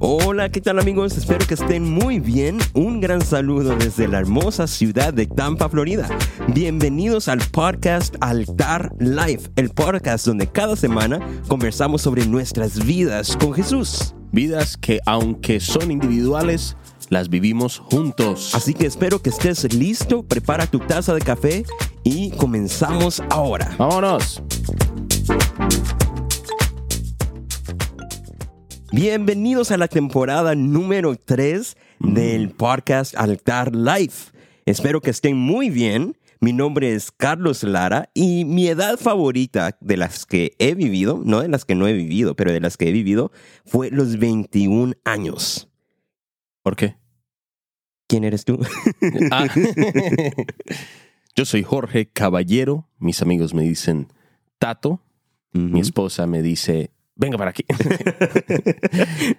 Hola, ¿qué tal amigos? Espero que estén muy bien. Un gran saludo desde la hermosa ciudad de Tampa, Florida. Bienvenidos al podcast Altar Life, el podcast donde cada semana conversamos sobre nuestras vidas con Jesús. Vidas que aunque son individuales, las vivimos juntos. Así que espero que estés listo, prepara tu taza de café y comenzamos ahora. Vámonos. Bienvenidos a la temporada número 3 del podcast Altar Life. Espero que estén muy bien. Mi nombre es Carlos Lara y mi edad favorita de las que he vivido, no de las que no he vivido, pero de las que he vivido, fue los 21 años. ¿Por qué? ¿Quién eres tú? Ah. Yo soy Jorge Caballero. Mis amigos me dicen Tato. Mi esposa me dice, venga para aquí.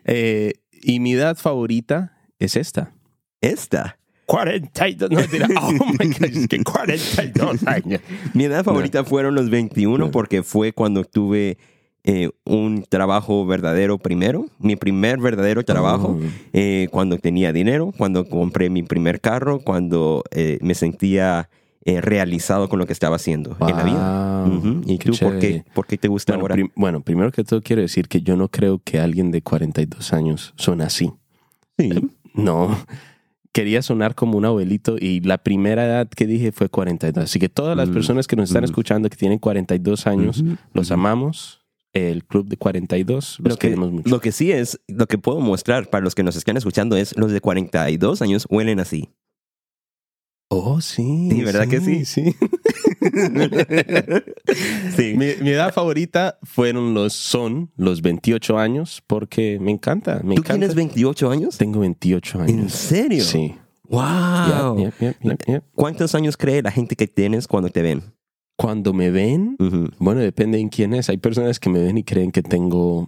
Eh, y mi edad favorita es esta. Esta. 42. No, mentira. Oh my God, es que 42 años. Mi edad favorita fueron los 21 porque fue cuando tuve eh, un trabajo verdadero primero, mi primer verdadero trabajo, Oh. eh, cuando tenía dinero, cuando compré mi primer carro, cuando eh, me sentía eh, realizado con lo que estaba haciendo en la vida. ¿Y tú por qué, por qué te gusta Bueno, ahora? prim- bueno, primero que todo quiero decir que yo no creo que alguien de 42 años suene así. Sí. No. Quería sonar como un abuelito y la primera edad que dije fue 42. Así que todas las Mm, personas que nos están mm. escuchando que tienen 42 años, los amamos. El club de 42 los Lo que, queremos mucho. lo que sí es, lo que puedo mostrar para los que nos están escuchando es los de 42 años huelen así. Oh, sí. Sí, ¿verdad que sí? Sí. sí. mi, mi edad favorita fueron los, son los 28 años porque me encanta. Me ¿Tú encanta. tienes 28 años? Tengo 28 ¿En años. serio? Sí. ¡Wow! Yep, yep, yep, yep, yep. ¿Cuántos años cree la gente que tienes cuando te ven? Cuando me ven, bueno, depende en quién es. Hay personas que me ven y creen que tengo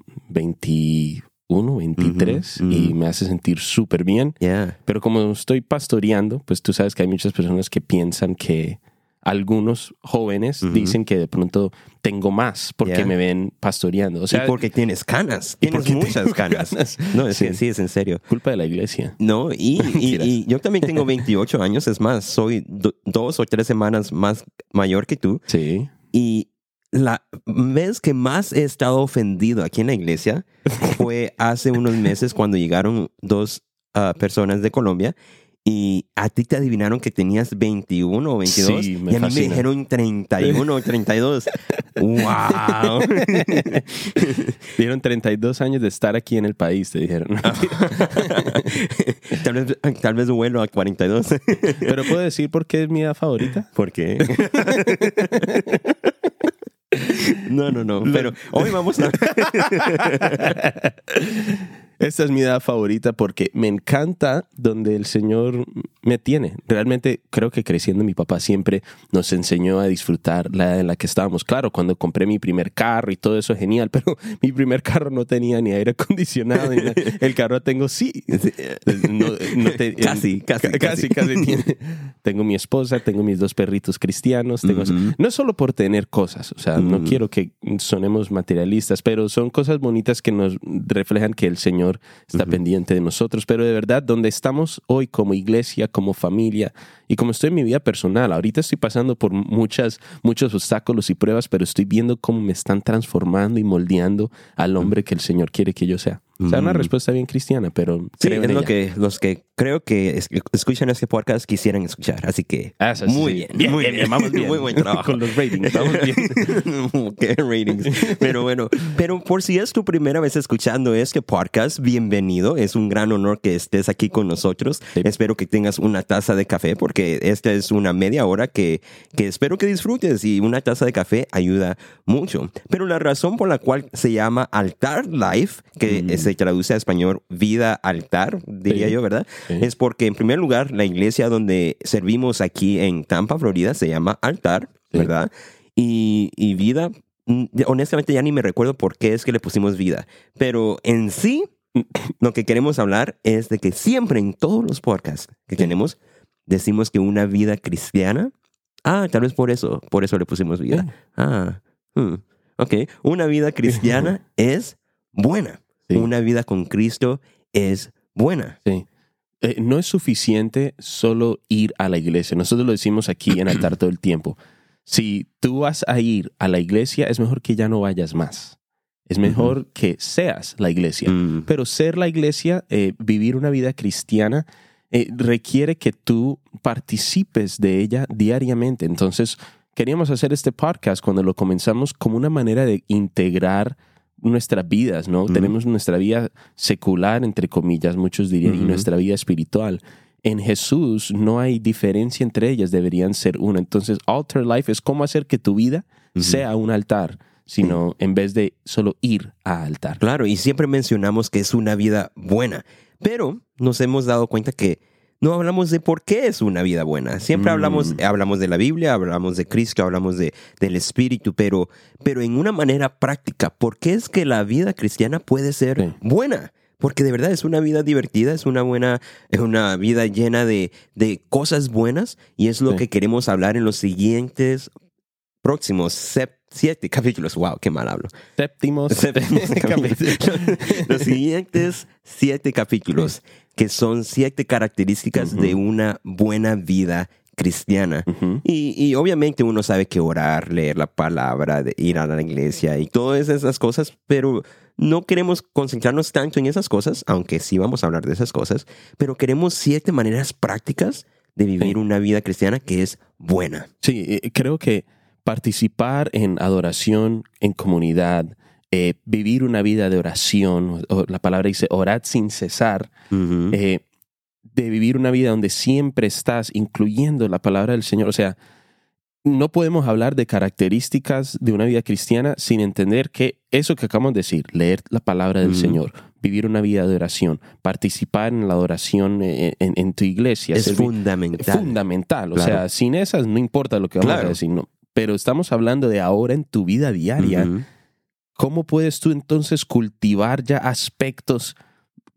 21, 23 Ujú, y me hace sentir súper bien. Yeah. Pero como estoy pastoreando, pues tú sabes que hay muchas personas que piensan que algunos jóvenes dicen que de pronto tengo más porque Yeah. me ven pastoreando. O sea, y porque tienes canas. Tienes muchas canas. No, es Sí. sí, es en serio. culpa de la iglesia. No, y, y- Mentiras. y yo también tengo 28 años. Es más, soy do- dos o tres semanas más mayor que tú. Sí. Y la vez que más he estado ofendido aquí en la iglesia fue hace unos meses cuando llegaron dos ah, personas de Colombia y a ti te adivinaron que tenías 21 o 22 Sí, me y a mí me fascina. dijeron 31 o 32. ¡Wow! Dieron 32 años de estar aquí en el país, te dijeron. tal, vez, tal vez vuelo a 42. Pero puedo decir por qué es mi edad favorita. ¿Por qué? No, no, no. Pero hoy vamos a... Esta es mi edad favorita porque me encanta donde el Señor me tiene. Realmente creo que creciendo mi papá siempre nos enseñó a disfrutar la edad en la que estábamos. Claro, cuando compré mi primer carro y todo eso genial, pero mi primer carro no tenía ni aire acondicionado. ni nada. El carro tengo sí. No, no te- Casi, casi, ca- casi, casi tiene. Tengo mi esposa, tengo mis dos perritos cristianos. Tengo, Ujú. No es solo por tener cosas, o sea, no Mm. quiero que sonemos materialistas, pero son cosas bonitas que nos reflejan que el Señor está pendiente de nosotros. Pero de verdad, donde estamos hoy como iglesia, como familia y como estoy en mi vida personal, ahorita estoy pasando por muchas, muchos obstáculos y pruebas, pero estoy viendo cómo me están transformando y moldeando al hombre que el Señor quiere que yo sea. O sea, una Mm. respuesta bien cristiana, pero Sí, creo es en lo ella. que los que creo que es- escuchan este podcast quisieran escuchar. Así que Ah, eso muy sí. bien, Bien, muy bien, bien, vamos bien. muy buen trabajo. Con los ratings, vamos bien. Qué ratings. Pero bueno, pero por si es tu primera vez escuchando este podcast, bienvenido. Es un gran honor que estés aquí con nosotros. Sí. Espero que tengas una taza de café porque esta es una media hora que, que espero que disfrutes y una taza de café ayuda mucho. Pero la razón por la cual se llama Altar Life, que Mm. se traduce a español vida altar, diría Sí. yo, ¿verdad? Es porque en primer lugar la iglesia donde servimos aquí en Tampa, Florida, se llama Altar, Sí. ¿verdad? Y, y vida, mm, honestamente ya ni me recuerdo por qué es que le pusimos vida, pero en sí lo que queremos hablar es de que siempre en todos los podcasts que tenemos decimos que una vida cristiana, ah, tal vez por eso, por eso le pusimos vida. Ah, hmm, ok, una vida cristiana es buena. Sí. una vida con Cristo es buena. Sí. Eh, no es suficiente solo ir a la iglesia. Nosotros lo decimos aquí en altar todo el tiempo. Si tú vas a ir a la iglesia, es mejor que ya no vayas más. Es mejor que seas la iglesia. Mm, Pero ser la iglesia, eh, vivir una vida cristiana, eh, requiere que tú participes de ella diariamente. Entonces, queríamos hacer este podcast cuando lo comenzamos como una manera de integrar nuestras vidas, ¿no? Tenemos nuestra vida secular, entre comillas, muchos dirían, y nuestra vida espiritual. En Jesús no hay diferencia entre ellas, deberían ser una. Entonces, altar life es cómo hacer que tu vida sea un altar, sino en vez de solo ir a altar. Claro, y siempre mencionamos que es una vida buena, pero nos hemos dado cuenta que no hablamos de por qué es una vida buena. Siempre Mm. hablamos, hablamos de la Biblia, hablamos de Cristo, hablamos de, del Espíritu, pero, pero en una manera práctica, ¿por qué es que la vida cristiana puede ser Sí. buena? Porque de verdad es una vida divertida, es una buena, es una vida llena de, de cosas buenas y es lo Sí. que queremos hablar en los siguientes próximos siete capítulos. Wow, qué mal hablo. Séptimos Séptimos capítulo. Los siguientes siete capítulos, que son siete características de una buena vida cristiana. Y, y obviamente uno sabe que orar, leer la palabra, de ir a la iglesia y todas esas cosas, pero no queremos concentrarnos tanto en esas cosas, aunque sí vamos a hablar de esas cosas, pero queremos siete maneras prácticas de vivir Sí. una vida cristiana que es buena. Sí, eh, creo que participar en adoración en comunidad, eh, vivir una vida de oración, o- la palabra dice orad sin cesar, eh, de vivir una vida donde siempre estás incluyendo la palabra del Señor. O sea, no podemos hablar de características de una vida cristiana sin entender que eso que acabamos de decir, leer la palabra del. Señor, vivir una vida de oración, participar en la adoración eh, en, en tu iglesia, es fundamental. fundamental. O Claro. sea, sin esas no importa lo que vamos Claro. a decir, no. Pero estamos hablando de ahora en tu vida diaria. ¿Cómo puedes tú entonces cultivar ya aspectos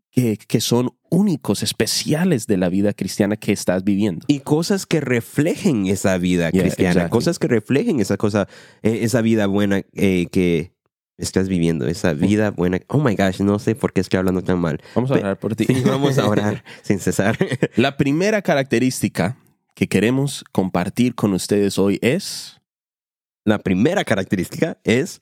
que, que son únicos, especiales de la vida cristiana que estás viviendo? y cosas que reflejen esa vida Yeah, cristiana, exactly. cosas que reflejen esa cosa, eh, esa vida buena eh, que estás viviendo, esa vida buena. Oh my gosh, no sé por qué estoy hablando tan mal. Vamos a orar por ti. Sí, vamos a orar sin cesar. La primera característica que queremos compartir con ustedes hoy es La primera característica es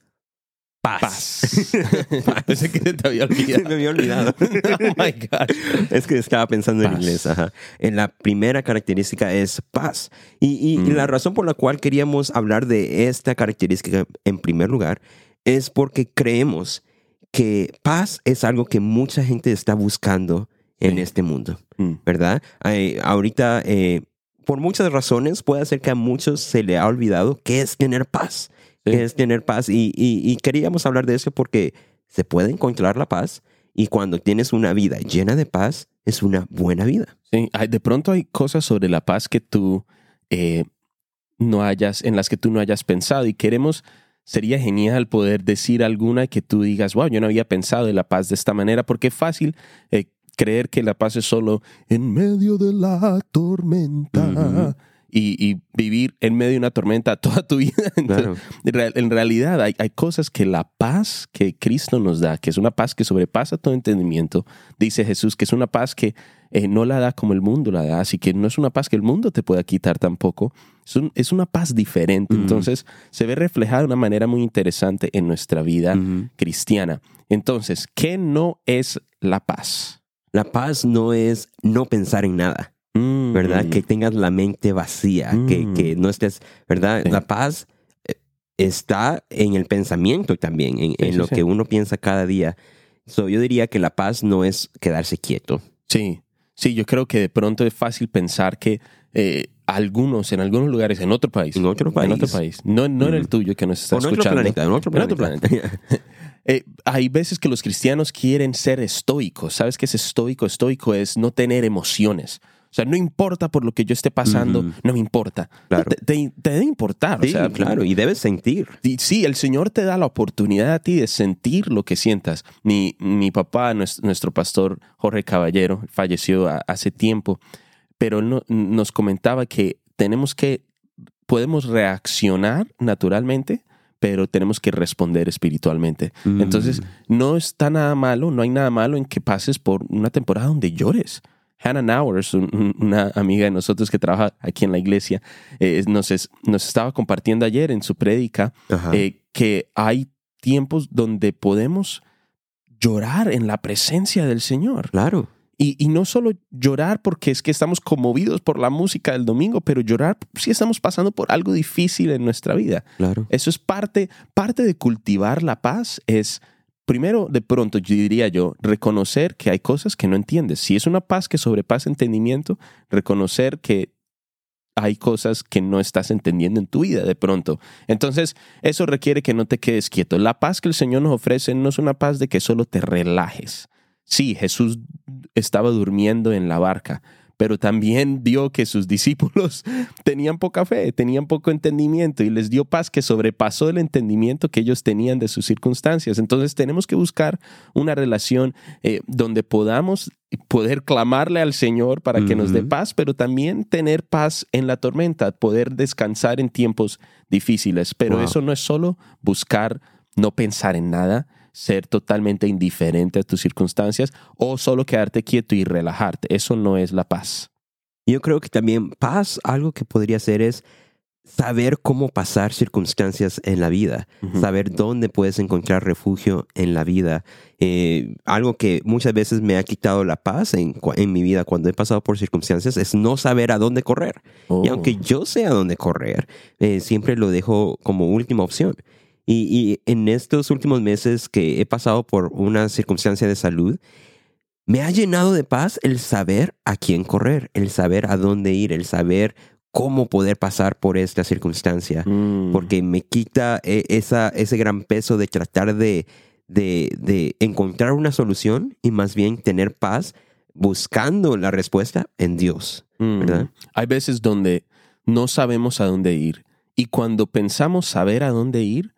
paz. paz. Pensé que te había olvidado. me había olvidado. oh my gosh. Es que estaba pensando en inglés. Ajá. En la primera característica es paz. Y, y- y Mm. la razón por la cual queríamos hablar de esta característica en primer lugar es porque creemos que paz es algo que mucha gente está buscando en este mundo, Mm. ¿verdad? Ahorita, eh, por muchas razones, puede ser que a muchos se le ha olvidado qué es tener paz. Sí. es tener paz. Y, y- y queríamos hablar de eso porque se puede encontrar la paz y cuando tienes una vida llena de paz, es una buena vida. Sí, de pronto hay cosas sobre la paz que tú eh, no hayas, en las que tú no hayas pensado y queremos, sería genial poder decir alguna que tú digas, wow, yo no había pensado en la paz de esta manera, porque es fácil eh, creer que la paz es solo en medio de la tormenta. Y, y vivir en medio de una tormenta toda tu vida. Entonces, Claro. en real- en realidad hay, hay cosas que la paz que Cristo nos da, que es una paz que sobrepasa todo entendimiento, dice Jesús, que es una paz que eh, no la da como el mundo la da, así que no es una paz que el mundo te pueda quitar tampoco, es, un- es una paz diferente, entonces se ve reflejada de una manera muy interesante en nuestra vida cristiana. Entonces, ¿qué no es la paz? La paz no es no pensar en nada, Mm, ¿verdad? Que tengas la mente vacía, que, Mm. que no estés, ¿verdad? Sí. La paz eh, está en el pensamiento también, en, en sí, lo que uno piensa cada día. So, yo diría que la paz no es quedarse quieto. Sí, sí, yo creo que de pronto es fácil pensar que eh, algunos, en algunos lugares, en otro país, En otro país. en otro país, no, no en el Mm. tuyo que nos está en otro escuchando, planeta, en otro En otro planeta. eh, hay veces que los cristianos quieren ser estoicos. ¿Sabes qué es estoico? Estoico es no tener emociones. O sea, no importa por lo que yo esté pasando, no me importa. Claro. Te, te- te debe importar. sí, o sea, claro, y debes sentir. y Sí, el Señor te da la oportunidad a ti de sentir lo que sientas. Mi, mi papá, nuestro, nuestro pastor Jorge Caballero, falleció a- hace tiempo, pero él no- nos comentaba que tenemos que, podemos reaccionar naturalmente, pero tenemos que responder espiritualmente. Mm. Entonces, no está nada malo, no hay nada malo en que pases por una temporada donde llores. Hannah Nowers, un- un- una amiga de nosotros que trabaja aquí en la iglesia, eh, nos, es- nos estaba compartiendo ayer en su prédica eh, que hay tiempos donde podemos llorar en la presencia del Señor. claro. Y, y no solo llorar porque es que estamos conmovidos por la música del domingo, pero llorar si estamos pasando por algo difícil en nuestra vida. Claro. Eso es parte, parte de cultivar la paz, es primero, de pronto, yo diría yo, reconocer que hay cosas que no entiendes. Si es una paz que sobrepasa entendimiento, reconocer que hay cosas que no estás entendiendo en tu vida de pronto. Entonces, eso requiere que no te quedes quieto. La paz que el Señor nos ofrece no es una paz de que solo te relajes. Sí, Jesús estaba durmiendo en la barca, pero también vio que sus discípulos tenían poca fe, tenían poco entendimiento y les dio paz que sobrepasó el entendimiento que ellos tenían de sus circunstancias. Entonces tenemos que buscar una relación eh, donde podamos poder clamarle al Señor para que nos dé paz, pero también tener paz en la tormenta, poder descansar en tiempos difíciles. Pero Wow. eso no es solo buscar no pensar en nada, ser totalmente indiferente a tus circunstancias o solo quedarte quieto y relajarte. Eso no es la paz. Yo creo que también paz, algo que podría ser es saber cómo pasar circunstancias en la vida, saber dónde puedes encontrar refugio en la vida. Eh, algo que muchas veces me ha quitado la paz en, en mi vida cuando he pasado por circunstancias es no saber a dónde correr. Y Oh. aunque yo sé a dónde correr, eh, siempre lo dejo como última opción. Y, y en estos últimos meses que he pasado por una circunstancia de salud, me ha llenado de paz el saber a quién correr, el saber a dónde ir, el saber cómo poder pasar por esta circunstancia, Mm. porque me quita eh, esa, ese gran peso de tratar de, de, de encontrar una solución y más bien tener paz buscando la respuesta en Dios. Mm. ¿verdad? Hay veces donde no sabemos a dónde ir y cuando pensamos saber a dónde ir,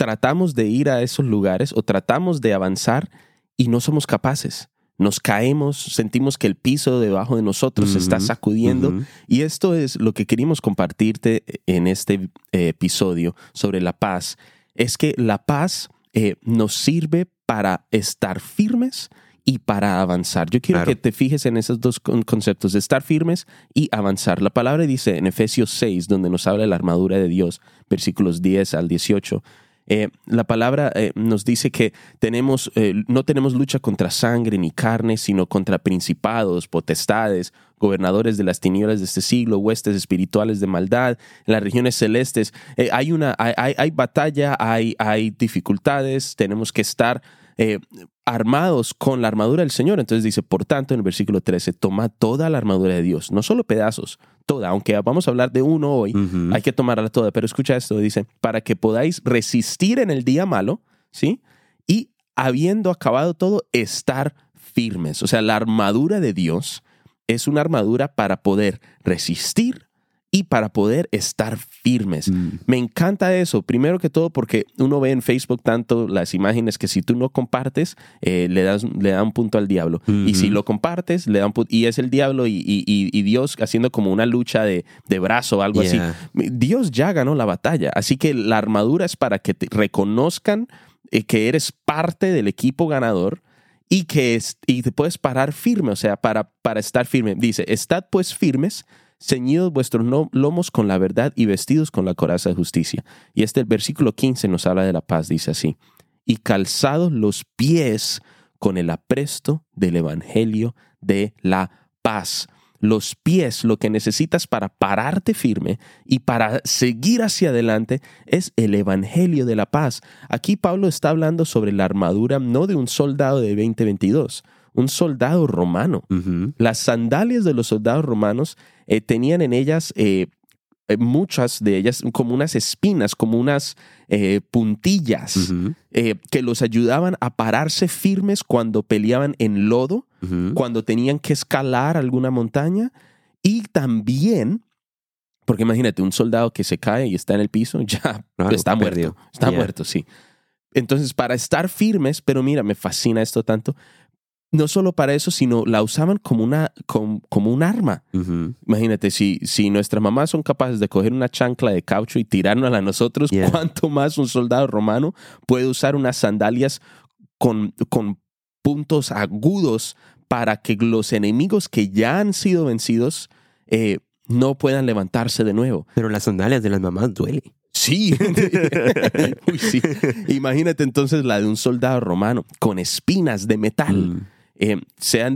tratamos de ir a esos lugares o tratamos de avanzar y no somos capaces. Nos caemos, sentimos que el piso debajo de nosotros se está sacudiendo. Y esto es lo que queríamos compartirte en este eh, episodio sobre la paz. Es que la paz eh, nos sirve para estar firmes y para avanzar. Yo quiero Claro. que te fijes en esos dos con- conceptos, de estar firmes y avanzar. La palabra dice en Efesios 6, donde nos habla de la armadura de Dios, versículos 10 al 18. Eh, la palabra eh, nos dice que tenemos, eh, no tenemos lucha contra sangre ni carne, sino contra principados, potestades, gobernadores de las tinieblas de este siglo, huestes espirituales de maldad, en las regiones celestes. Eh, hay, una, hay, hay- hay batalla, hay, hay dificultades, tenemos que estar eh, armados con la armadura del Señor. Entonces dice, por tanto, en el versículo 13, toma toda la armadura de Dios, no solo pedazos, toda, aunque vamos a hablar de uno hoy, hay que tomarla toda. Pero escucha esto, dice, para que podáis resistir en el día malo, ¿sí? Y habiendo acabado todo, estar firmes. O sea, la armadura de Dios es una armadura para poder resistir y para poder estar firmes. Mm. Me encanta eso, primero que todo porque uno ve en Facebook tanto las imágenes que si tú no compartes, eh, le, das, le da un punto al diablo. Y si lo compartes, le da un punto. Y es el diablo y, y- Dios haciendo como una lucha de, de brazo o algo así. Dios ya ganó la batalla, así que la armadura es para que te reconozcan eh, que eres parte del equipo ganador y que es- y te puedes parar firme, o sea, para, para estar firme. Dice, estad pues firmes, ceñidos vuestros lomos con la verdad y vestidos con la coraza de justicia. Y este el versículo 15 nos habla de la paz, dice así, y calzados los pies con el apresto del evangelio de la paz los pies, lo que necesitas para pararte firme y para seguir hacia adelante es el Evangelio de la paz. Aquí Pablo está hablando sobre la armadura no de un soldado de 2022, un soldado romano. Las sandalias de los soldados romanos eh, tenían en ellas, eh, eh, muchas de ellas, como unas espinas, como unas eh, puntillas eh, que los ayudaban a pararse firmes cuando peleaban en lodo cuando tenían que escalar alguna montaña y también, porque imagínate, un soldado que se cae y está en el piso, ya Claro, está muerto, está Yeah. muerto, sí. Entonces, para estar firmes, pero mira, me fascina esto tanto, no solo para eso, sino la usaban como, una, como, como un arma. Imagínate, si, si nuestras mamás son capaces de coger una chancla de caucho y tirárnosla a nosotros, Yeah. ¿cuánto más un soldado romano puede usar unas sandalias con, con puntos agudos para que los enemigos que ya han sido vencidos eh, no puedan levantarse de nuevo? Pero las sandalias de las mamás duele. Sí. Uy, sí. Imagínate entonces la de un soldado romano con espinas de metal. Mm. Eh,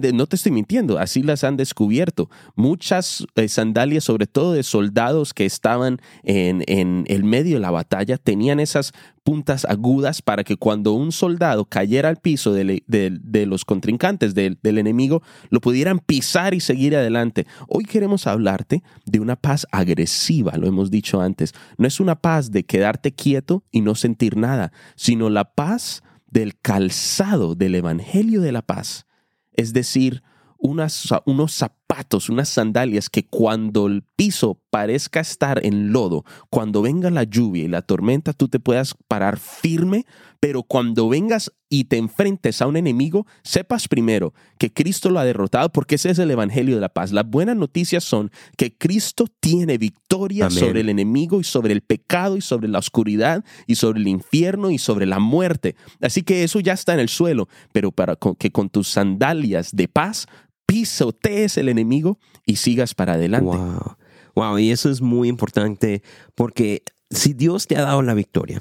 de- no te estoy mintiendo, así las han descubierto. Muchas eh, sandalias, sobre todo de soldados que estaban en, en el medio de la batalla, tenían esas puntas agudas para que cuando un soldado cayera al piso de, de- de los contrincantes, del enemigo, lo pudieran pisar y seguir adelante. Hoy queremos hablarte de una paz agresiva, lo hemos dicho antes. No es una paz de quedarte quieto y no sentir nada, sino la paz del calzado del Evangelio de la Paz. Es decir, unos zapatos, unas sandalias que cuando el piso parezca estar en lodo, cuando venga la lluvia y la tormenta, tú te puedas parar firme, pero cuando vengas y te enfrentes a un enemigo, sepas primero que Cristo lo ha derrotado, porque ese es el Evangelio de la Paz. Las buenas noticias son que Cristo tiene victoria Amén. sobre el enemigo y sobre el pecado y sobre la oscuridad y sobre el infierno y sobre la muerte. Así que eso ya está en el suelo, pero para que con tus sandalias de paz pisotees el enemigo y sigas para adelante. Wow. Wow, y eso es muy importante porque si Dios te ha dado la victoria,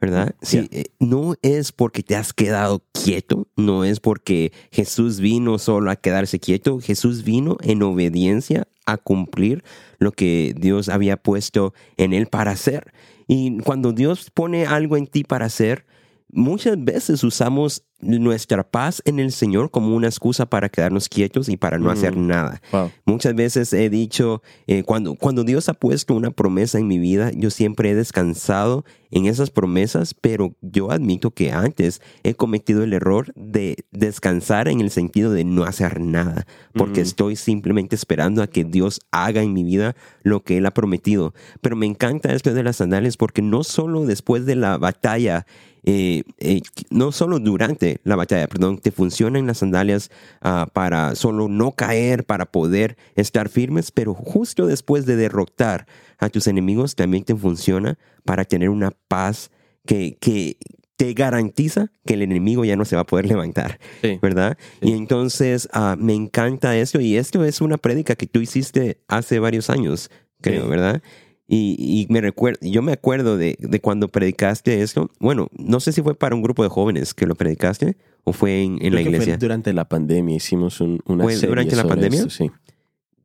¿verdad? Yeah. eh, no es porque te has quedado quieto, no es porque Jesús vino solo a quedarse quieto, Jesús vino en obediencia a cumplir lo que Dios había puesto en él para hacer. Y cuando Dios pone algo en ti para hacer, muchas veces usamos nuestra paz en el Señor como una excusa para quedarnos quietos y para no Mm. hacer nada. Wow. Muchas veces he dicho, eh, cuando, cuando Dios ha puesto una promesa en mi vida, yo siempre he descansado en esas promesas, pero yo admito que antes he cometido el error de descansar en el sentido de no hacer nada, porque Mm. estoy simplemente esperando a que Dios haga en mi vida lo que Él ha prometido. Pero me encanta esto de las sandalias porque no solo después de la batalla, eh, eh, no solo durante la batalla, perdón, te funcionan las sandalias ah, para solo no caer, para poder estar firmes, pero justo después de derrotar a tus enemigos también te funciona para tener una paz que, que te garantiza que el enemigo ya no se va a poder levantar, Sí. ¿verdad? Sí. Y entonces ah, me encanta esto y esto es una prédica que tú hiciste hace varios años, creo, Sí. ¿verdad? Y, y me recuerdo, yo me acuerdo de, de cuando predicaste esto. Bueno, no sé si fue para un grupo de jóvenes que lo predicaste o fue en, en Creo la que fue iglesia. durante la pandemia hicimos un- una ¿Fue serie durante la pandemia? esto, sí.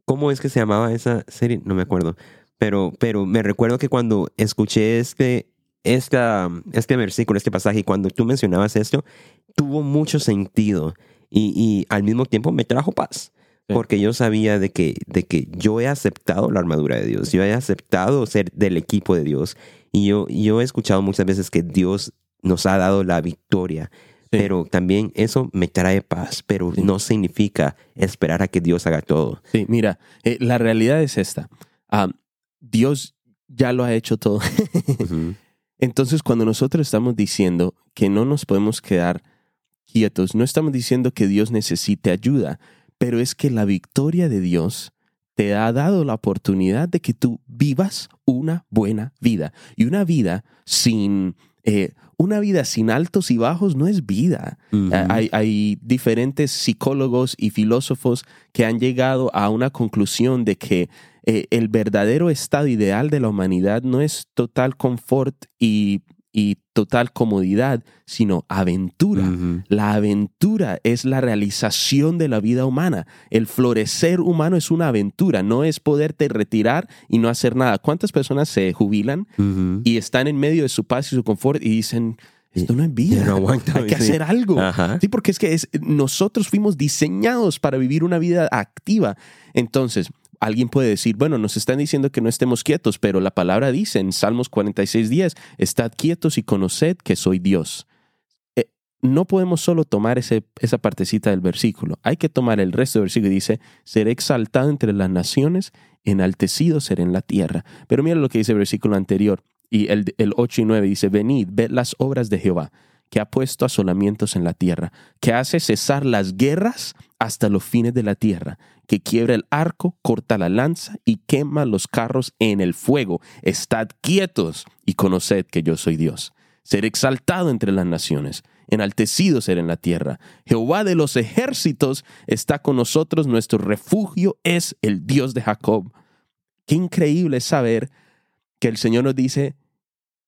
¿Cómo es que se llamaba esa serie? No me acuerdo. Pero, pero me recuerdo que cuando escuché este, esta, este versículo, este pasaje, y cuando tú mencionabas esto, tuvo mucho sentido y, y al mismo tiempo me trajo paz. Sí. Porque yo sabía de que, de que yo he aceptado la armadura de Dios, yo he aceptado ser del equipo de Dios y yo, yo he escuchado muchas veces que Dios nos ha dado la victoria, Sí. pero también eso me trae paz, pero Sí. no significa esperar a que Dios haga todo. Sí, mira, eh, la realidad es esta. Dios ya lo ha hecho todo. Entonces, cuando nosotros estamos diciendo que no nos podemos quedar quietos, no estamos diciendo que Dios necesite ayuda, pero es que la victoria de Dios te ha dado la oportunidad de que tú vivas una buena vida. Y una vida sin, eh, una vida sin altos y bajos no es vida. Eh, Hay, hay diferentes psicólogos y filósofos que han llegado a una conclusión de que eh, el verdadero estado ideal de la humanidad no es total confort y, y total comodidad, sino aventura. La aventura es la realización de la vida humana. El florecer humano es una aventura, no es poderte retirar y no hacer nada. ¿Cuántas personas se jubilan y están en medio de su paz y su confort y dicen, esto no es vida, Ya no aguanto, hay que sí. hacer algo? Ajá. Sí, porque es que es, nosotros fuimos diseñados para vivir una vida activa. Entonces, alguien puede decir, bueno, nos están diciendo que no estemos quietos, pero la palabra dice en Salmos 46, 10, estad quietos y conoced que soy Dios. Eh, no podemos solo tomar esa partecita del versículo, hay que tomar el resto del versículo y dice, seré exaltado entre las naciones, enaltecido seré en la tierra. Pero mira lo que dice el versículo anterior, y el, el 8 y 9 dice, venid, ved las obras de Jehová que ha puesto asolamientos en la tierra, que hace cesar las guerras hasta los fines de la tierra, que quiebra el arco, corta la lanza y quema los carros en el fuego. Estad quietos y conoced que yo soy Dios. Ser exaltado entre las naciones, enaltecido ser en la tierra. Jehová de los ejércitos está con nosotros, nuestro refugio es el Dios de Jacob. Qué increíble saber que el Señor nos dice,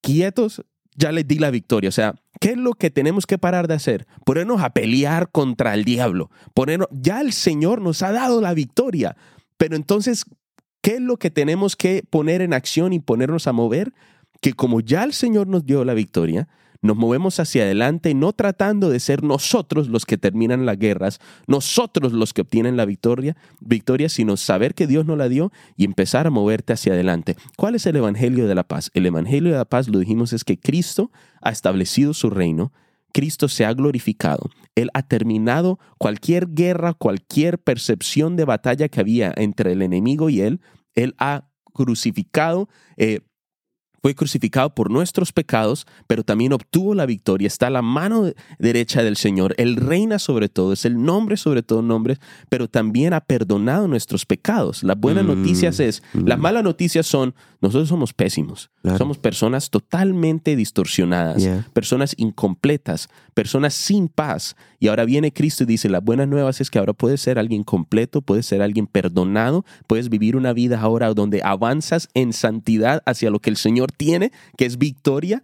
quietos, ya les di la victoria. O sea, ¿qué es lo que tenemos que parar de hacer? Ponernos a pelear contra el diablo. Ponernos, ya el Señor nos ha dado la victoria. Pero entonces, ¿qué es lo que tenemos que poner en acción y ponernos a mover? Que como ya el Señor nos dio la victoria, nos movemos hacia adelante, no tratando de ser nosotros los que terminan las guerras, nosotros los que obtienen la victoria, victoria, sino saber que Dios nos la dio y empezar a moverte hacia adelante. ¿Cuál es el Evangelio de la paz? El Evangelio de la paz, lo dijimos, es que Cristo ha establecido su reino, Cristo se ha glorificado, Él ha terminado cualquier guerra, cualquier percepción de batalla que había entre el enemigo y Él, Él ha crucificado. Eh, fue crucificado por nuestros pecados, pero también obtuvo la victoria. Está a la mano derecha del Señor. Él reina sobre todo, es el nombre sobre todo nombre, pero también ha perdonado nuestros pecados. Las buenas Mm, noticias es, las malas noticias son, nosotros somos pésimos. Claro. Somos personas totalmente distorsionadas, Yeah. personas incompletas, personas sin paz. Y ahora viene Cristo y dice, las buenas nuevas es que ahora puedes ser alguien completo, puedes ser alguien perdonado, puedes vivir una vida ahora donde avanzas en santidad hacia lo que el Señor tiene, que es victoria,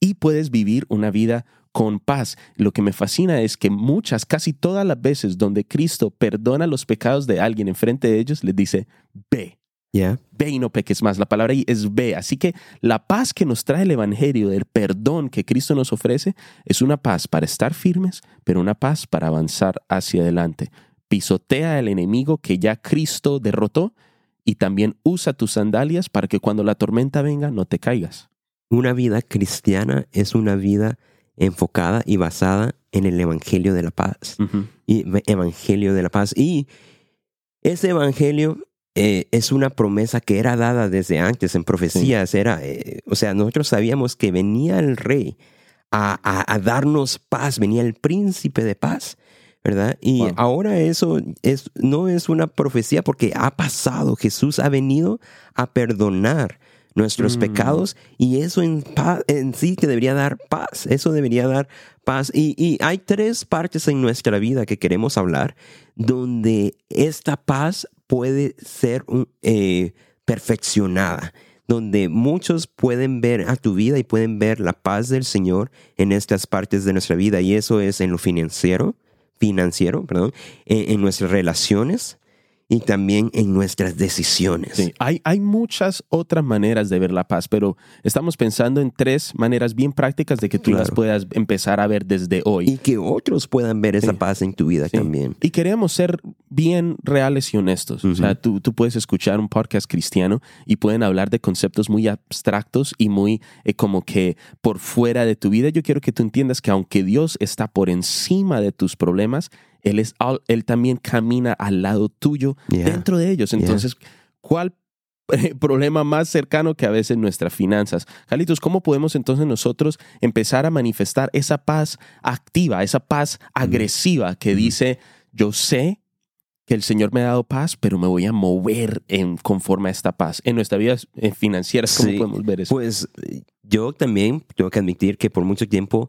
y puedes vivir una vida con paz. Lo que me fascina es que muchas, casi todas las veces donde Cristo perdona los pecados de alguien enfrente de ellos, les dice, ve, Yeah. ve y no peques más. La palabra ahí es ve. Así que la paz que nos trae el Evangelio, el perdón que Cristo nos ofrece, es una paz para estar firmes, pero una paz para avanzar hacia adelante. Pisotea al enemigo que ya Cristo derrotó y también usa tus sandalias para que cuando la tormenta venga no te caigas. Una vida cristiana es una vida enfocada y basada en el Evangelio de la paz. Y evangelio de la paz. Y ese evangelio eh, es una promesa que era dada desde antes en profecías. Era, eh, o sea, nosotros sabíamos que venía el rey a, a- a darnos paz, venía el príncipe de paz. ¿Verdad? Y Wow. ahora eso es, no es una profecía porque ha pasado. Jesús ha venido a perdonar nuestros Mm. pecados y eso en, en sí te debería dar paz. Eso debería dar paz. Y, y hay tres partes en nuestra vida que queremos hablar donde esta paz puede ser eh, perfeccionada, donde muchos pueden ver a tu vida y pueden ver la paz del Señor en estas partes de nuestra vida. Y eso es en lo financiero, financiero, perdón, en, en nuestras relaciones y también en nuestras decisiones. Sí, hay, hay muchas otras maneras de ver la paz, pero estamos pensando en tres maneras bien prácticas de que tú las puedas empezar a ver desde hoy. Y que otros puedan ver esa Sí. paz en tu vida Sí. también. Y queremos ser bien reales y honestos. O sea, tú, tú puedes escuchar un podcast cristiano y pueden hablar de conceptos muy abstractos y muy eh, como que por fuera de tu vida. Yo quiero que tú entiendas que aunque Dios está por encima de tus problemas, Él, es, él también camina al lado tuyo Yeah. dentro de ellos. Yeah. Entonces, ¿cuál eh, problema más cercano que a veces nuestras finanzas? Carlitos, ¿cómo podemos entonces nosotros empezar a manifestar esa paz activa, esa paz agresiva que dice, yo sé que el Señor me ha dado paz, pero me voy a mover en, conforme a esta paz. En nuestra vida eh, financiera, ¿cómo Sí. podemos ver eso? Pues yo también tengo que admitir que por mucho tiempo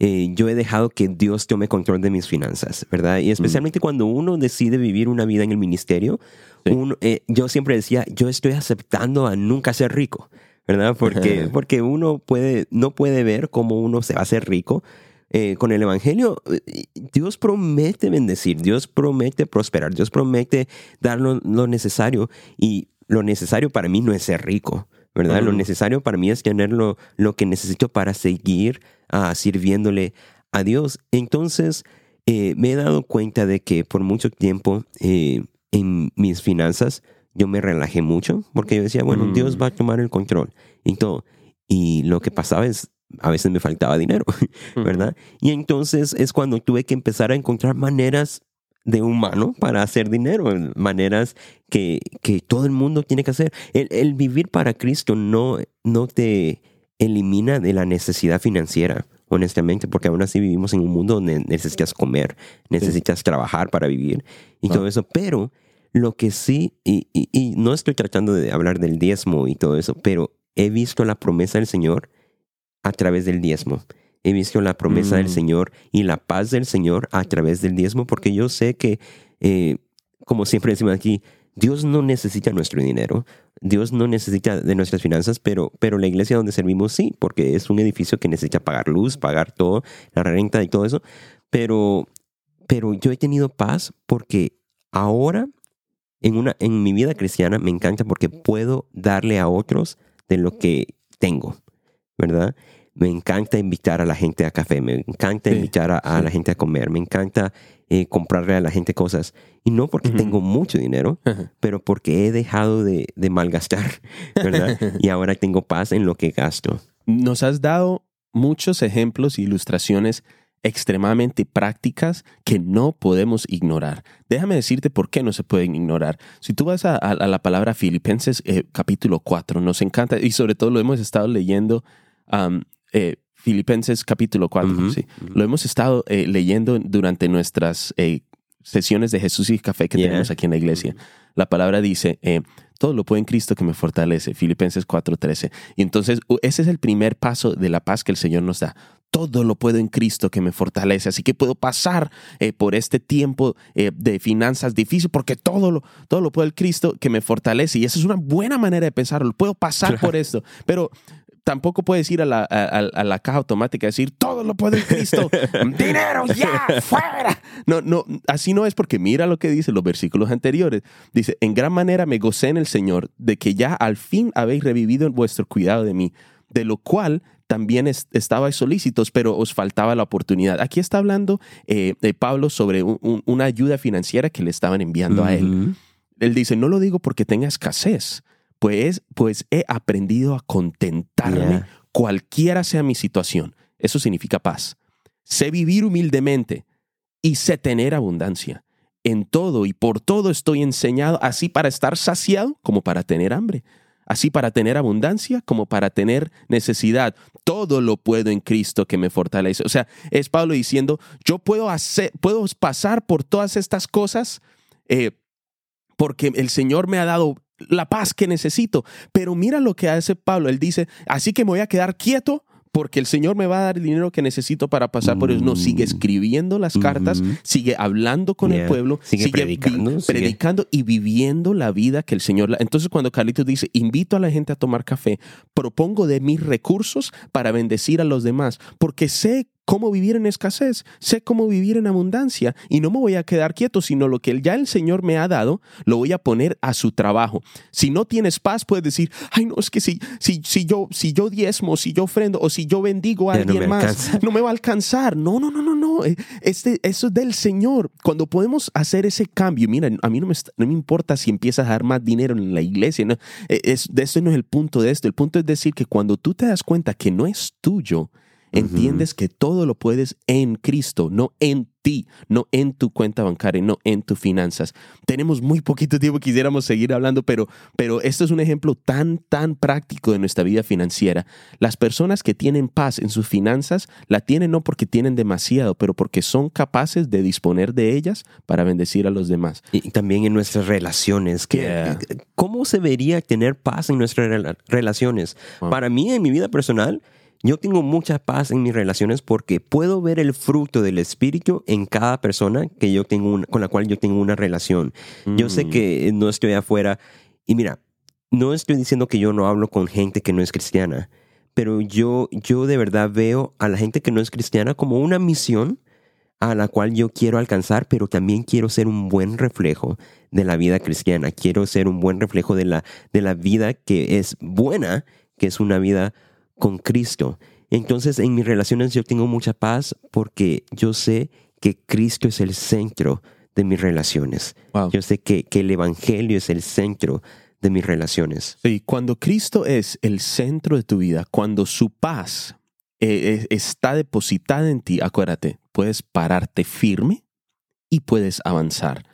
eh, yo he dejado que Dios tome control de mis finanzas, ¿verdad? Y especialmente cuando uno decide vivir una vida en el ministerio, Sí. uno, eh, yo siempre decía, yo estoy aceptando a nunca ser rico, ¿verdad? Porque, porque uno puede, no puede ver cómo uno se va a hacer rico. Eh, con el Evangelio, eh, Dios promete bendecir, Dios promete prosperar, Dios promete dar lo, lo necesario y lo necesario para mí no es ser rico, ¿verdad? Lo necesario para mí es tener lo, lo que necesito para seguir ah, sirviéndole a Dios. Entonces, eh, me he dado cuenta de que por mucho tiempo eh, en mis finanzas yo me relajé mucho porque yo decía, bueno, Mm. Dios va a tomar el control y todo. Y lo que pasaba es, a veces me faltaba dinero, ¿verdad? Y entonces es cuando tuve que empezar a encontrar maneras de humano para hacer dinero, maneras que, que todo el mundo tiene que hacer. El, el vivir para Cristo no, no te elimina de la necesidad financiera. honestamente, porque aún así vivimos en un mundo donde necesitas comer, necesitas trabajar para vivir y todo eso, pero lo que sí, y, y- y no estoy tratando de hablar del diezmo y todo eso, pero he visto la promesa del Señor a través del diezmo. He visto la promesa del Mm. Señor y la paz del Señor a través del diezmo, porque yo sé que, eh, como siempre decimos aquí, Dios no necesita nuestro dinero, Dios no necesita de nuestras finanzas, pero, pero la iglesia donde servimos sí, porque es un edificio que necesita pagar luz, pagar todo, la renta y todo eso. Pero, pero yo he tenido paz porque ahora en, una, en mi vida cristiana me encanta porque puedo darle a otros de lo que tengo, ¿verdad? Me encanta invitar a la gente a café, me encanta Sí, invitar a, a sí. la gente a comer, me encanta eh, comprarle a la gente cosas. Y no porque tengo mucho dinero, pero porque he dejado de, de malgastar, ¿verdad? y ahora tengo paz en lo que gasto. Nos has dado muchos ejemplos e ilustraciones extremadamente prácticas que no podemos ignorar. Déjame decirte por qué no se pueden ignorar. Si tú vas a, a- a la palabra Filipenses eh, capítulo 4, nos encanta, y sobre todo lo hemos estado leyendo, um, eh, Filipenses capítulo 4, Ujú, sí. ujú. Lo hemos estado eh, leyendo durante nuestras eh, sesiones de Jesús y Café que Yeah. tenemos aquí en la iglesia. La palabra dice, eh, todo lo puedo en Cristo que me fortalece, Filipenses 4:13. Y entonces ese es el primer paso de la paz que el Señor nos da. Todo lo puedo en Cristo que me fortalece. Así que puedo pasar eh, por este tiempo eh, de finanzas difícil porque todo lo, todo lo puedo en Cristo que me fortalece. Y esa es una buena manera de pensarlo. Puedo pasar por esto. Pero tampoco puedes ir a la, a, a- la caja automática y decir, todo lo puedo en Cristo. Dinero ya, fuera. No, no, así no es porque mira lo que dice los versículos anteriores. Dice, en gran manera me gocé en el Señor de que ya al fin habéis revivido vuestro cuidado de mí, de lo cual también es- estabais solícitos, pero os faltaba la oportunidad. Aquí está hablando eh, de Pablo sobre un- un- una ayuda financiera que le estaban enviando a él. Él dice, no lo digo porque tenga escasez, pues, pues he aprendido a contentarme Yeah. cualquiera sea mi situación. Eso significa paz. Sé vivir humildemente y sé tener abundancia. En todo y por todo estoy enseñado, así para estar saciado como para tener hambre, así para tener abundancia como para tener necesidad. Todo lo puedo en Cristo que me fortalece. O sea, es Pablo diciendo, yo puedo hacer, puedo pasar por todas estas cosas eh, porque el Señor me ha dado la paz que necesito. Pero mira lo que hace Pablo. Él dice, así que me voy a quedar quieto porque el Señor me va a dar el dinero que necesito para pasar por eso. No, sigue escribiendo las cartas, sigue hablando con el pueblo, Sigue predicando, sigue- predicando y viviendo la vida que el Señor... la- Entonces cuando Carlitos dice, invito a la gente a tomar café, propongo de mis recursos para bendecir a los demás, porque sé cómo vivir en escasez, sé cómo vivir en abundancia y no me voy a quedar quieto, sino lo que ya el Señor me ha dado, lo voy a poner a su trabajo. Si no tienes paz, puedes decir, ay, no, es que si, si, si, yo, si yo diezmo, si yo ofrendo o si yo bendigo a Ya alguien más, alcanza. no me va a alcanzar. No, no, no, no, no. Eh, Este, eso es del Señor. Cuando podemos hacer ese cambio, mira, a mí no me, no me importa si empiezas a dar más dinero en la iglesia. No, Eh, es, de esto no es el punto de esto. El punto es decir que cuando tú te das cuenta que no es tuyo, entiendes que todo lo puedes en Cristo, no en ti, no en tu cuenta bancaria, no en tus finanzas. Tenemos muy poquito tiempo, quisiéramos seguir hablando, pero, pero esto es un ejemplo tan, tan práctico de nuestra vida financiera. Las personas que tienen paz en sus finanzas la tienen no porque tienen demasiado, pero porque son capaces de disponer de ellas para bendecir a los demás. Y también en nuestras relaciones. que- Yeah. ¿Cómo se vería tener paz en nuestras rela- relaciones? Wow. Para mí, en mi vida personal, yo tengo mucha paz en mis relaciones porque puedo ver el fruto del Espíritu en cada persona que yo tengo una- con la cual yo tengo una relación. Yo sé Mm. que no estoy afuera. Y mira, no estoy diciendo que yo no hablo con gente que no es cristiana, pero yo, yo de verdad veo a la gente que no es cristiana como una misión a la cual yo quiero alcanzar, pero también quiero ser un buen reflejo de la vida cristiana. Quiero ser un buen reflejo de la, de la vida que es buena, que es una vida con Cristo. Entonces, en mis relaciones yo tengo mucha paz porque yo sé que Cristo es el centro de mis relaciones. Wow. Yo sé que, que el Evangelio es el centro de mis relaciones. Sí, cuando Cristo es el centro de tu vida, cuando su paz eh, eh, está depositada en ti, acuérdate, puedes pararte firme y puedes avanzar.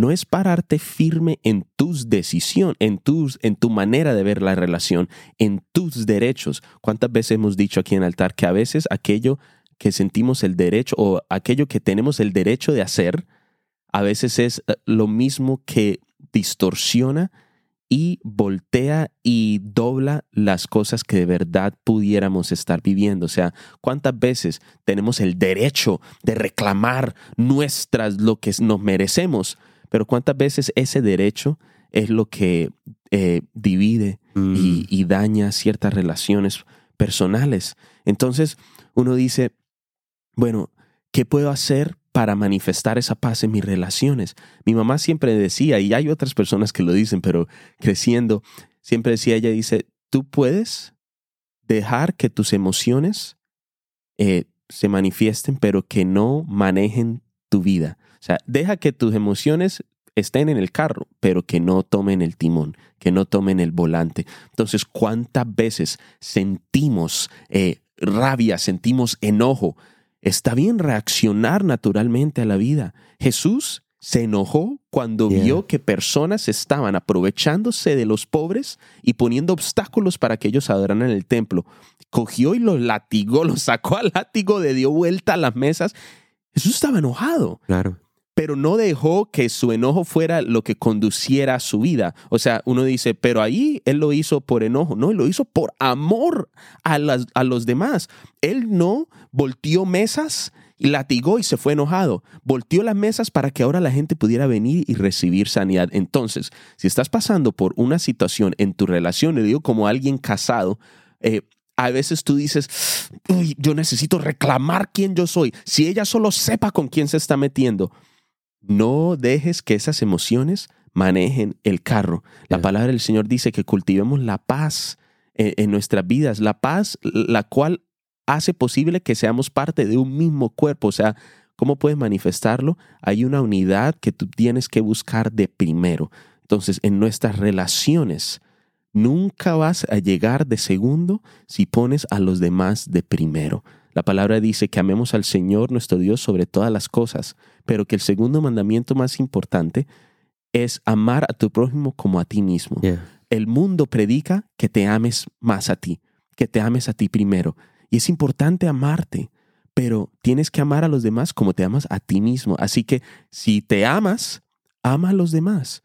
No es pararte firme en tus decisiones, en, tus, en tu manera de ver la relación, en tus derechos. ¿Cuántas veces hemos dicho aquí en el altar que a veces aquello que sentimos el derecho o aquello que tenemos el derecho de hacer, a veces es eh, lo mismo que distorsiona y voltea y dobla las cosas que de verdad pudiéramos estar viviendo. O sea, ¿cuántas veces tenemos el derecho de reclamar nuestras, lo que nos merecemos? Pero ¿cuántas veces ese derecho es lo que eh, divide Mm. y, y daña ciertas relaciones personales? Entonces, uno dice, bueno, ¿qué puedo hacer para manifestar esa paz en mis relaciones? Mi mamá siempre decía, y hay otras personas que lo dicen, pero creciendo, siempre decía, ella dice, tú puedes dejar que tus emociones eh, se manifiesten, pero que no manejen tu vida. O sea, deja que tus emociones estén en el carro, pero que no tomen el timón, que no tomen el volante. Entonces, ¿cuántas veces sentimos eh, rabia, sentimos enojo? Está bien reaccionar naturalmente a la vida. Jesús se enojó cuando vio que personas estaban aprovechándose de los pobres y poniendo obstáculos para que ellos adoraran en el templo. Cogió y los latigó, los sacó al látigo, le dio vuelta a las mesas. Jesús estaba enojado Claro. Pero no dejó que su enojo fuera lo que conduciera a su vida. O sea, uno dice, pero ahí él lo hizo por enojo. No, él lo hizo por amor a, las- a los demás. Él no volteó mesas y latigó y se fue enojado. Volteó las mesas para que ahora la gente pudiera venir y recibir sanidad. Entonces, si estás pasando por una situación en tu relación, le digo como alguien casado, eh, a veces tú dices, "Uy, yo necesito reclamar quién yo soy. Si ella solo sepa con quién se está metiendo, no dejes que esas emociones manejen el carro. La palabra del Señor dice que cultivemos la paz en, en nuestras vidas, la paz la cual hace posible que seamos parte de un mismo cuerpo. O sea, ¿cómo puedes manifestarlo? Hay una unidad que tú tienes que buscar de primero. Entonces, en nuestras relaciones, nunca vas a llegar de segundo si pones a los demás de primero. La palabra dice que amemos al Señor nuestro Dios sobre todas las cosas, pero que el segundo mandamiento más importante es amar a tu prójimo como a ti mismo. El mundo predica que te ames más a ti, que te ames a ti primero. Y es importante amarte, pero tienes que amar a los demás como te amas a ti mismo. Así que si te amas, ama a los demás.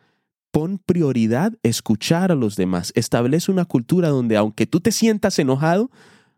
Pon prioridad escuchar a los demás. Establece una cultura donde aunque tú te sientas enojado,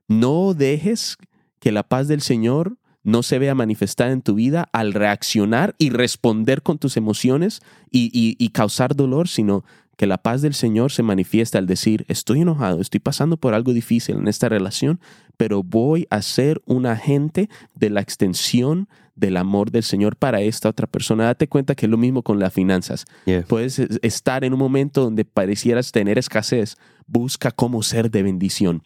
no dejes que la paz del Señor no se vea manifestada en tu vida al reaccionar y responder con tus emociones y, y- y causar dolor, sino que la paz del Señor se manifiesta al decir, estoy enojado, estoy pasando por algo difícil en esta relación, pero voy a ser un agente de la extensión del amor del Señor para esta otra persona. Date cuenta que es lo mismo con las finanzas. Puedes es- estar en un momento donde parecieras tener escasez. Busca cómo ser de bendición.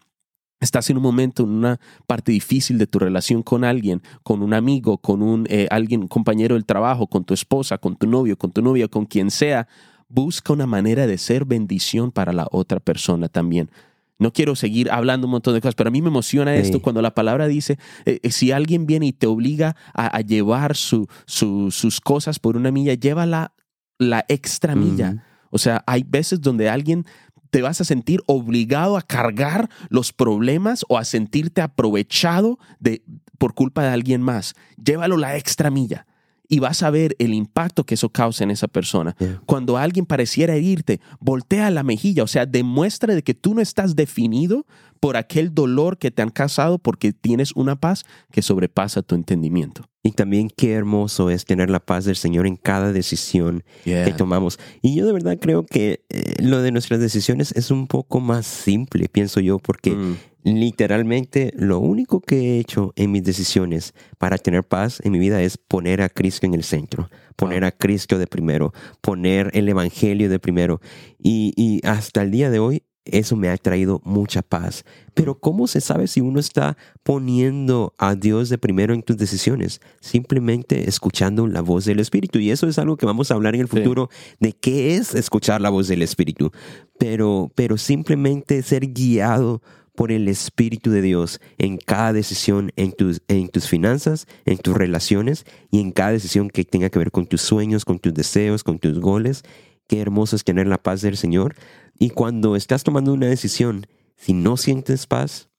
Estás en un momento, en una parte difícil de tu relación con alguien, con un amigo, con un eh, alguien, un compañero del trabajo, con tu esposa, con tu novio, con tu novia, con quien sea. Busca una manera de ser bendición para la otra persona también. No quiero seguir hablando un montón de cosas, pero a mí me emociona esto Sí. cuando la palabra dice, eh, eh, si alguien viene y te obliga a, a llevar su- su- sus cosas por una milla, llévala la extra milla. O sea, hay veces donde alguien te vas a sentir obligado a cargar los problemas o a sentirte aprovechado de, por culpa de alguien más. Llévalo la extra milla y vas a ver el impacto que eso causa en esa persona. Yeah. Cuando alguien pareciera herirte, voltea la mejilla, o sea, demuestra de que tú no estás definido por aquel dolor que te han causado porque tienes una paz que sobrepasa tu entendimiento. Y también qué hermoso es tener la paz del Señor en cada decisión que tomamos. Y yo de verdad creo que eh, lo de nuestras decisiones es un poco más simple, pienso yo, porque Mm. literalmente lo único que he hecho en mis decisiones para tener paz en mi vida es poner a Cristo en el centro, poner Wow. a Cristo de primero, poner el Evangelio de primero. Y, y hasta el día de hoy eso me ha traído mucha paz. Pero ¿cómo se sabe si uno está poniendo a Dios de primero en tus decisiones? Simplemente escuchando la voz del Espíritu. Y eso es algo que vamos a hablar en el Sí. futuro de qué es escuchar la voz del Espíritu. Pero, pero simplemente ser guiado por el Espíritu de Dios en cada decisión, en tus, en tus finanzas, en tus relaciones y en cada decisión que tenga que ver con tus sueños, con tus deseos, con tus goles. Qué hermoso es tener la paz del Señor. Y cuando estás tomando una decisión, si no sientes paz,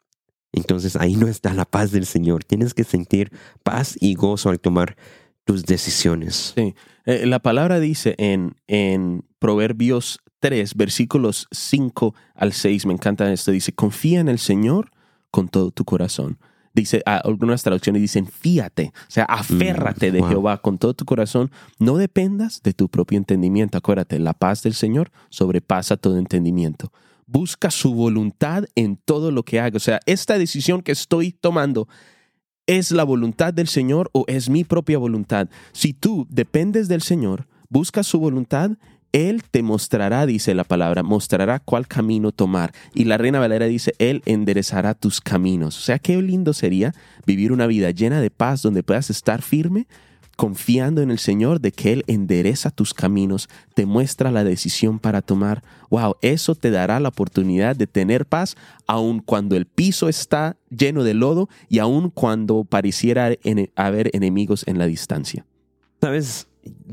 entonces ahí no está la paz del Señor. Tienes que sentir paz y gozo al tomar tus decisiones. Sí. Eh, la palabra dice en, en Proverbios 3, versículos 5 al 6, me encanta esto, dice, confía en el Señor con todo tu corazón. Dice, algunas traducciones dicen, fíate, o sea, aférrate de Mm, wow. Jehová con todo tu corazón, no dependas de tu propio entendimiento. Acuérdate, la paz del Señor sobrepasa todo entendimiento. Busca su voluntad en todo lo que haga. O sea, esta decisión que estoy tomando ¿Es la voluntad del Señor o es mi propia voluntad? Si tú dependes del Señor, buscas su voluntad, Él te mostrará, dice la palabra, mostrará cuál camino tomar. Y la Reina Valera dice, Él enderezará tus caminos. O sea, qué lindo sería vivir una vida llena de paz donde puedas estar firme, confiando en el Señor de que Él endereza tus caminos, te muestra la decisión para tomar. Wow, eso te dará la oportunidad de tener paz aun cuando el piso está lleno de lodo y aun cuando pareciera haber enemigos en la distancia. Sabes,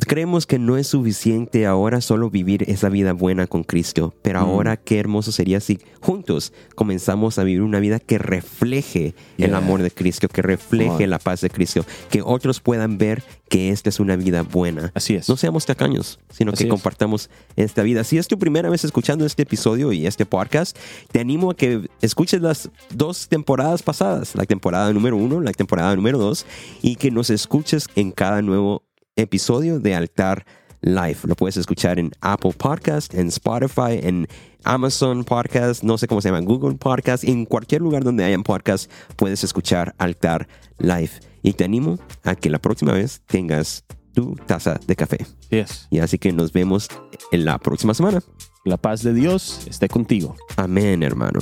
creemos que no es suficiente ahora solo vivir esa vida buena con Cristo, pero ahora qué hermoso sería si juntos comenzamos a vivir una vida que refleje el amor de Cristo, que refleje la paz de Cristo, que otros puedan ver que esta es una vida buena. Así es. No seamos tacaños, sino Así que es. compartamos esta vida. Si es tu primera vez escuchando este episodio y este podcast, te animo a que escuches las dos temporadas pasadas, la temporada número uno, la temporada número dos, y que nos escuches en cada nuevo episodio de Altar Life. Lo puedes escuchar en Apple Podcast, en Spotify, en Amazon Podcast, no sé cómo se llama, Google Podcast, en cualquier lugar donde hayan podcast puedes escuchar Altar Life. Y te animo a que la próxima vez tengas tu taza de café. Yes. Y así que nos vemos en la próxima semana. La paz de Dios esté contigo. Amén, hermano.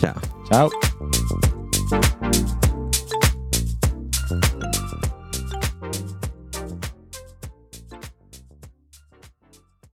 Chao. Chao.